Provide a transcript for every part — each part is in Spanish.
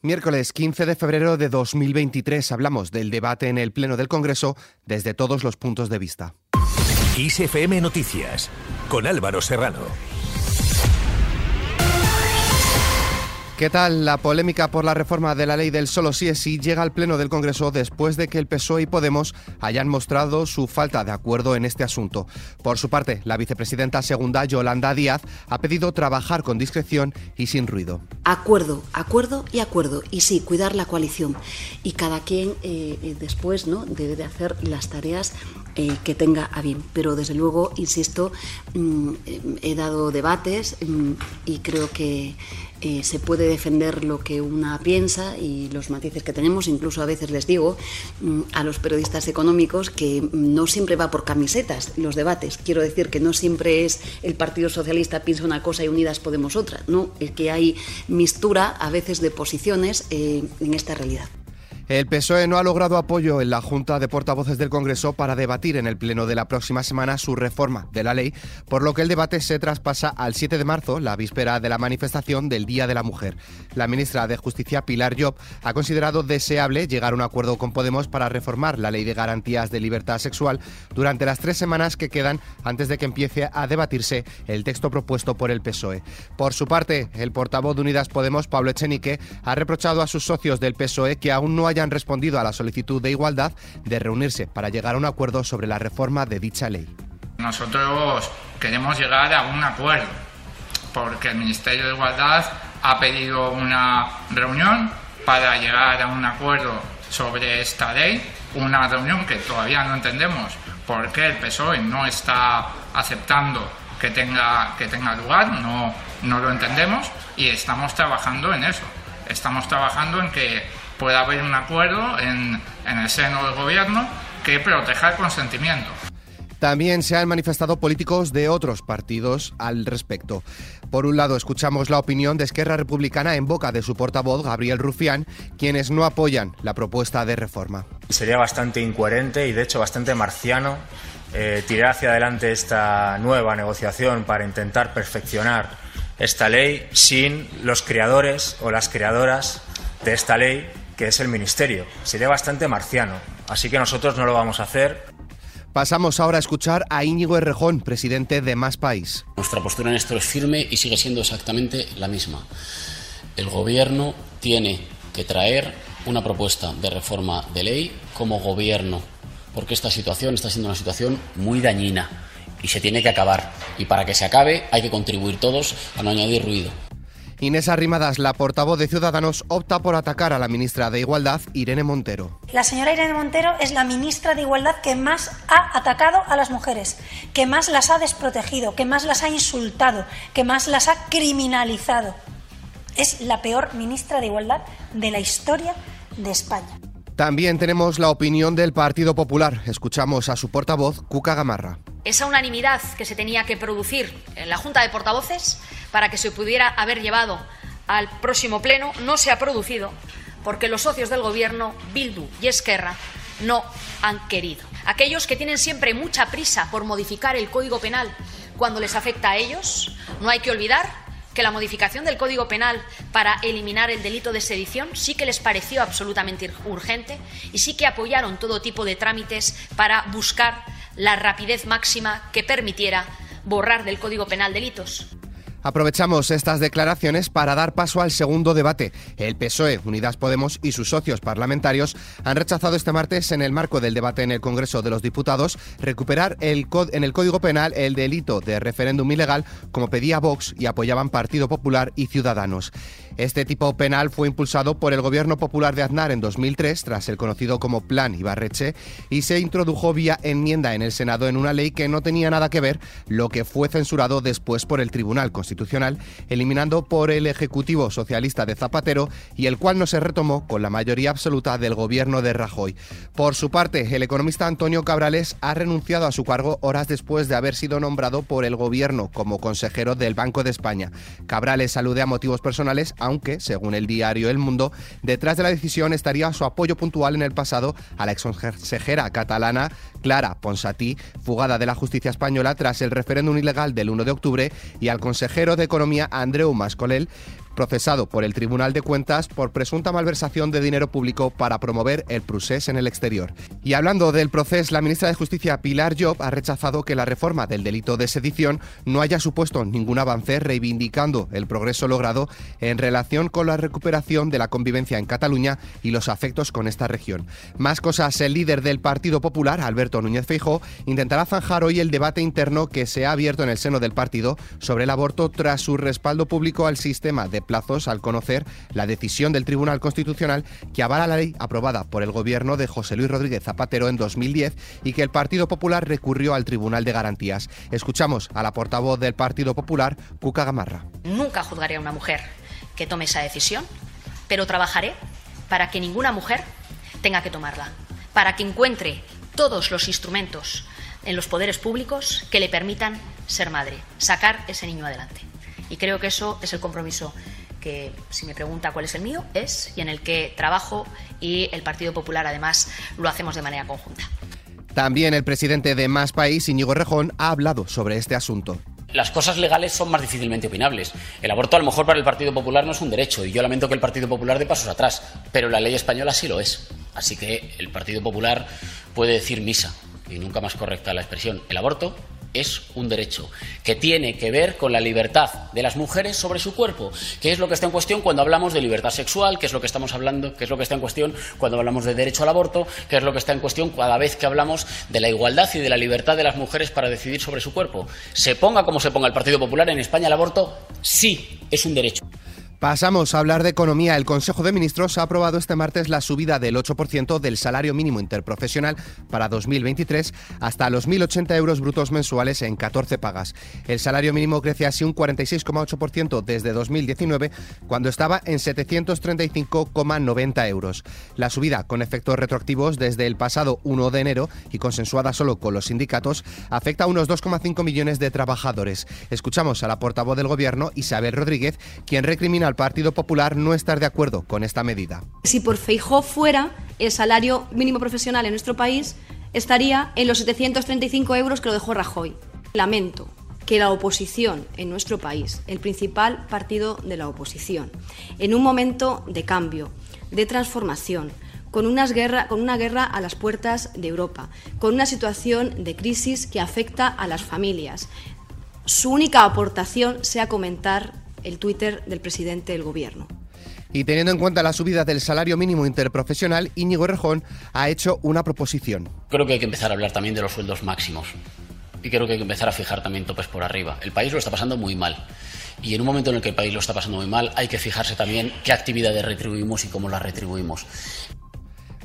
Miércoles 15 de febrero de 2023 hablamos del debate en el Pleno del Congreso desde todos los puntos de vista. ISFM Noticias con Álvaro Serrano. ¿Qué tal? La polémica por la reforma de la ley del solo sí es sí llega al Pleno del Congreso después de que el PSOE y Podemos hayan mostrado su falta de acuerdo en este asunto. Por su parte, la vicepresidenta segunda, Yolanda Díaz, ha pedido trabajar con discreción y sin ruido. Acuerdo, acuerdo y acuerdo. Y sí, cuidar la coalición. Y cada quien eh, eh, después ¿no? debe de hacer las tareas eh, que tenga a bien. Pero desde luego, insisto, mm, he dado debates mm, y creo que eh, se puede defender lo que una piensa y los matices que tenemos. Incluso a veces les digo mm, a los periodistas económicos que no siempre va por camisetas los debates. Quiero decir que no siempre es el Partido Socialista piensa una cosa y Unidas Podemos otra. No, es que hay mistura a veces de posiciones eh, en esta realidad. El PSOE no ha logrado apoyo en la Junta de Portavoces del Congreso para debatir en el Pleno de la próxima semana su reforma de la ley, por lo que el debate se traspasa al 7 de marzo, la víspera de la manifestación del Día de la Mujer. La ministra de Justicia, Pilar Job, ha considerado deseable llegar a un acuerdo con Podemos para reformar la ley de garantías de libertad sexual durante las tres semanas que quedan antes de que empiece a debatirse el texto propuesto por el PSOE. Por su parte, el portavoz de Unidas Podemos, Pablo Echenique, ha reprochado a sus socios del PSOE que aún no hayan respondido a la solicitud de igualdad de reunirse para llegar a un acuerdo sobre la reforma de dicha ley. Nosotros queremos llegar a un acuerdo porque el Ministerio de Igualdad ha pedido una reunión para llegar a un acuerdo sobre esta ley, una reunión que todavía no entendemos por qué el PSOE no está aceptando que tenga, que tenga lugar, no, no lo entendemos y estamos trabajando en eso. Estamos trabajando en que pueda haber un acuerdo en, en el seno del gobierno que proteja el consentimiento. También se han manifestado políticos de otros partidos al respecto. Por un lado, escuchamos la opinión de Esquerra Republicana en boca de su portavoz, Gabriel Rufián, quienes no apoyan la propuesta de reforma. Sería bastante incoherente y, de hecho, bastante marciano eh, tirar hacia adelante esta nueva negociación para intentar perfeccionar esta ley sin los creadores o las creadoras de esta ley que es el Ministerio. Sería bastante marciano, así que nosotros no lo vamos a hacer. Pasamos ahora a escuchar a Íñigo Errejón, presidente de Más País. Nuestra postura en esto es firme y sigue siendo exactamente la misma. El Gobierno tiene que traer una propuesta de reforma de ley como Gobierno, porque esta situación está siendo una situación muy dañina y se tiene que acabar. Y para que se acabe hay que contribuir todos a no añadir ruido. Inés Arrimadas, la portavoz de Ciudadanos, opta por atacar a la ministra de Igualdad, Irene Montero. La señora Irene Montero es la ministra de Igualdad que más ha atacado a las mujeres, que más las ha desprotegido, que más las ha insultado, que más las ha criminalizado. Es la peor ministra de Igualdad de la historia de España. También tenemos la opinión del Partido Popular. Escuchamos a su portavoz, Cuca Gamarra. Esa unanimidad que se tenía que producir en la Junta de Portavoces para que se pudiera haber llevado al próximo pleno no se ha producido porque los socios del Gobierno, Bildu y Esquerra, no han querido. Aquellos que tienen siempre mucha prisa por modificar el Código Penal cuando les afecta a ellos, no hay que olvidar que la modificación del Código Penal para eliminar el delito de sedición sí que les pareció absolutamente urgente y sí que apoyaron todo tipo de trámites para buscar la rapidez máxima que permitiera borrar del Código Penal delitos. Aprovechamos estas declaraciones para dar paso al segundo debate. El PSOE, Unidas Podemos y sus socios parlamentarios han rechazado este martes, en el marco del debate en el Congreso de los Diputados, recuperar el en el Código Penal el delito de referéndum ilegal, como pedía Vox y apoyaban Partido Popular y Ciudadanos. Este tipo penal fue impulsado por el Gobierno Popular de Aznar en 2003, tras el conocido como Plan Ibarreche, y se introdujo vía enmienda en el Senado en una ley que no tenía nada que ver, lo que fue censurado después por el Tribunal Constitucional eliminando por el Ejecutivo Socialista de Zapatero y el cual no se retomó con la mayoría absoluta del gobierno de Rajoy. Por su parte, el economista Antonio Cabrales ha renunciado a su cargo horas después de haber sido nombrado por el gobierno como consejero del Banco de España. Cabrales alude a motivos personales, aunque, según el diario El Mundo, detrás de la decisión estaría su apoyo puntual en el pasado a la exconsejera catalana Clara Ponsatí, fugada de la justicia española tras el referéndum ilegal del 1 de octubre, y al consejero de Economía Andreu Mascolel, procesado por el Tribunal de Cuentas por presunta malversación de dinero público para promover el procés en el exterior. Y hablando del proceso, la ministra de Justicia Pilar Job ha rechazado que la reforma del delito de sedición no haya supuesto ningún avance, reivindicando el progreso logrado en relación con la recuperación de la convivencia en Cataluña y los afectos con esta región. Más cosas, el líder del Partido Popular, Alberto Núñez Feijóo, intentará zanjar hoy el debate interno que se ha abierto en el seno del partido sobre el aborto tras su respaldo público al sistema de plazos al conocer la decisión del Tribunal Constitucional que avala la ley aprobada por el gobierno de José Luis Rodríguez Zapatero en 2010 y que el Partido Popular recurrió al Tribunal de Garantías. Escuchamos a la portavoz del Partido Popular, Cuca Gamarra. Nunca juzgaré a una mujer que tome esa decisión, pero trabajaré para que ninguna mujer tenga que tomarla, para que encuentre todos los instrumentos en los poderes públicos que le permitan ser madre, sacar ese niño adelante. Y creo que eso es el compromiso que, si me pregunta cuál es el mío, es y en el que trabajo y el Partido Popular además lo hacemos de manera conjunta. También el presidente de Más País, Íñigo Rejón, ha hablado sobre este asunto las cosas legales son más difícilmente opinables. El aborto a lo mejor para el Partido Popular no es un derecho y yo lamento que el Partido Popular dé pasos atrás, pero la ley española sí lo es. Así que el Partido Popular puede decir misa, y nunca más correcta la expresión, el aborto es un derecho que tiene que ver con la libertad de las mujeres sobre su cuerpo, que es lo que está en cuestión cuando hablamos de libertad sexual, que es lo que estamos hablando, que es lo que está en cuestión cuando hablamos de derecho al aborto, que es lo que está en cuestión cada vez que hablamos de la igualdad y de la libertad de las mujeres para decidir sobre su cuerpo. Se ponga como se ponga el Partido Popular en España el aborto, sí es un derecho. Pasamos a hablar de economía. El Consejo de Ministros ha aprobado este martes la subida del 8% del salario mínimo interprofesional para 2023 hasta los 1.080 euros brutos mensuales en 14 pagas. El salario mínimo crece así un 46,8% desde 2019, cuando estaba en 735,90 euros. La subida, con efectos retroactivos desde el pasado 1 de enero y consensuada solo con los sindicatos, afecta a unos 2,5 millones de trabajadores. Escuchamos a la portavoz del Gobierno, Isabel Rodríguez, quien recrimina al Partido Popular no estar de acuerdo con esta medida. Si por Feijó fuera, el salario mínimo profesional en nuestro país estaría en los 735 euros que lo dejó Rajoy. Lamento que la oposición en nuestro país, el principal partido de la oposición, en un momento de cambio, de transformación, con, unas guerra, con una guerra a las puertas de Europa, con una situación de crisis que afecta a las familias, su única aportación sea comentar el Twitter del presidente del Gobierno. Y teniendo en cuenta la subida del salario mínimo interprofesional, Íñigo Errejón ha hecho una proposición. Creo que hay que empezar a hablar también de los sueldos máximos. Y creo que hay que empezar a fijar también topes por arriba. El país lo está pasando muy mal. Y en un momento en el que el país lo está pasando muy mal, hay que fijarse también qué actividades retribuimos y cómo las retribuimos.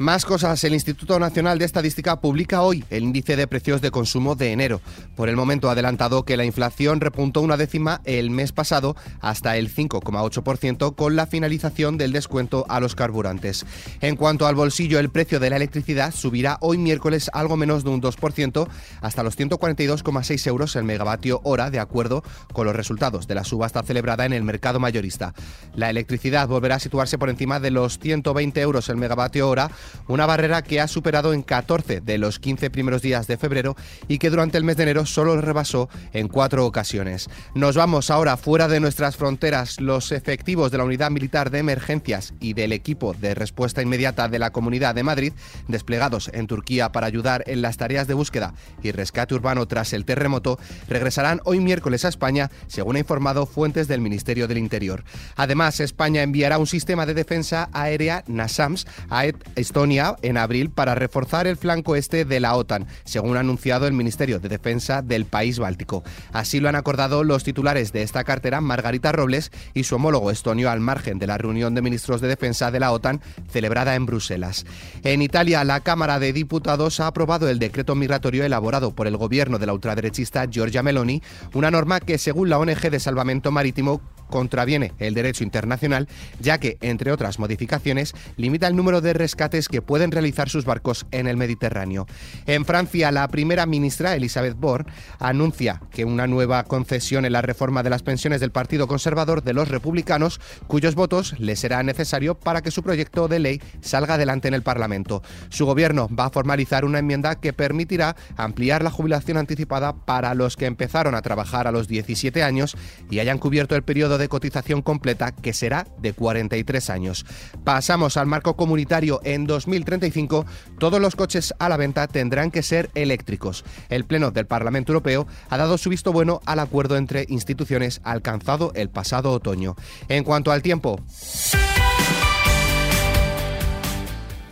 Más cosas, el Instituto Nacional de Estadística publica hoy el índice de precios de consumo de enero. Por el momento ha adelantado que la inflación repuntó una décima el mes pasado hasta el 5,8% con la finalización del descuento a los carburantes. En cuanto al bolsillo, el precio de la electricidad subirá hoy miércoles algo menos de un 2% hasta los 142,6 euros el megavatio hora, de acuerdo con los resultados de la subasta celebrada en el mercado mayorista. La electricidad volverá a situarse por encima de los 120 euros el megavatio hora una barrera que ha superado en 14 de los 15 primeros días de febrero y que durante el mes de enero solo rebasó en cuatro ocasiones. Nos vamos ahora fuera de nuestras fronteras. Los efectivos de la Unidad Militar de Emergencias y del equipo de respuesta inmediata de la Comunidad de Madrid, desplegados en Turquía para ayudar en las tareas de búsqueda y rescate urbano tras el terremoto, regresarán hoy miércoles a España, según ha informado fuentes del Ministerio del Interior. Además, España enviará un sistema de defensa aérea NASAMS a Estonia en abril para reforzar el flanco este de la OTAN, según ha anunciado el Ministerio de Defensa del país báltico. Así lo han acordado los titulares de esta cartera, Margarita Robles y su homólogo estonio, al margen de la reunión de ministros de defensa de la OTAN celebrada en Bruselas. En Italia, la Cámara de Diputados ha aprobado el decreto migratorio elaborado por el gobierno de la ultraderechista Giorgia Meloni, una norma que, según la ONG de Salvamento Marítimo, contraviene el derecho internacional, ya que, entre otras modificaciones, limita el número de rescates que pueden realizar sus barcos en el Mediterráneo. En Francia, la primera ministra, Elisabeth Borne, anuncia que una nueva concesión en la reforma de las pensiones del Partido Conservador de los Republicanos, cuyos votos le será necesario para que su proyecto de ley salga adelante en el Parlamento. Su gobierno va a formalizar una enmienda que permitirá ampliar la jubilación anticipada para los que empezaron a trabajar a los 17 años y hayan cubierto el periodo de cotización completa que será de 43 años. Pasamos al marco comunitario. En 2035 todos los coches a la venta tendrán que ser eléctricos. El Pleno del Parlamento Europeo ha dado su visto bueno al acuerdo entre instituciones alcanzado el pasado otoño. En cuanto al tiempo,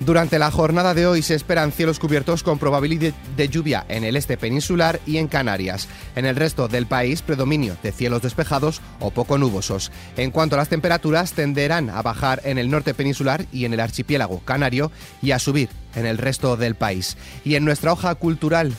Durante la jornada de hoy se esperan cielos cubiertos con probabilidad de lluvia en el este peninsular y en Canarias. En el resto del país, predominio de cielos despejados o poco nubosos. En cuanto a las temperaturas, tenderán a bajar en el norte peninsular y en el archipiélago canario y a subir en el resto del país. Y en nuestra hoja cultural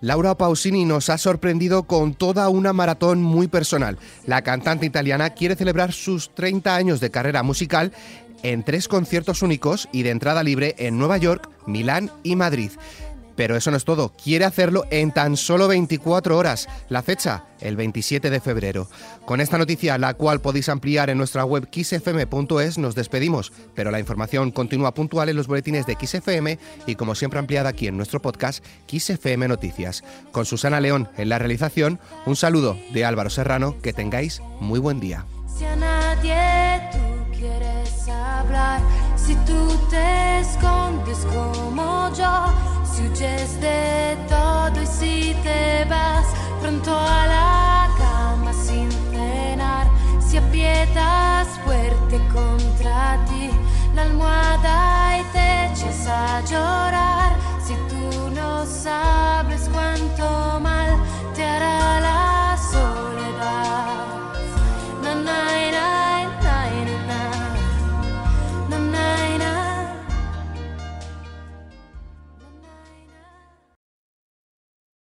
Laura Pausini nos ha sorprendido con toda una maratón muy personal. La cantante italiana quiere celebrar sus 30 años de carrera musical en tres conciertos únicos y de entrada libre en Nueva York, Milán y Madrid. Pero eso no es todo, quiere hacerlo en tan solo 24 horas. La fecha, el 27 de febrero. Con esta noticia, la cual podéis ampliar en nuestra web xfm.es, nos despedimos, pero la información continúa puntual en los boletines de XFM y como siempre ampliada aquí en nuestro podcast XFM Noticias. Con Susana León en la realización, un saludo de Álvaro Serrano, que tengáis muy buen día. Si a nadie tú quieres hablar, si tú te escondes como yo, huyes de todo y si te vas pronto a la cama sin cenar, si aprietas fuerte contra ti la almohada y te echas.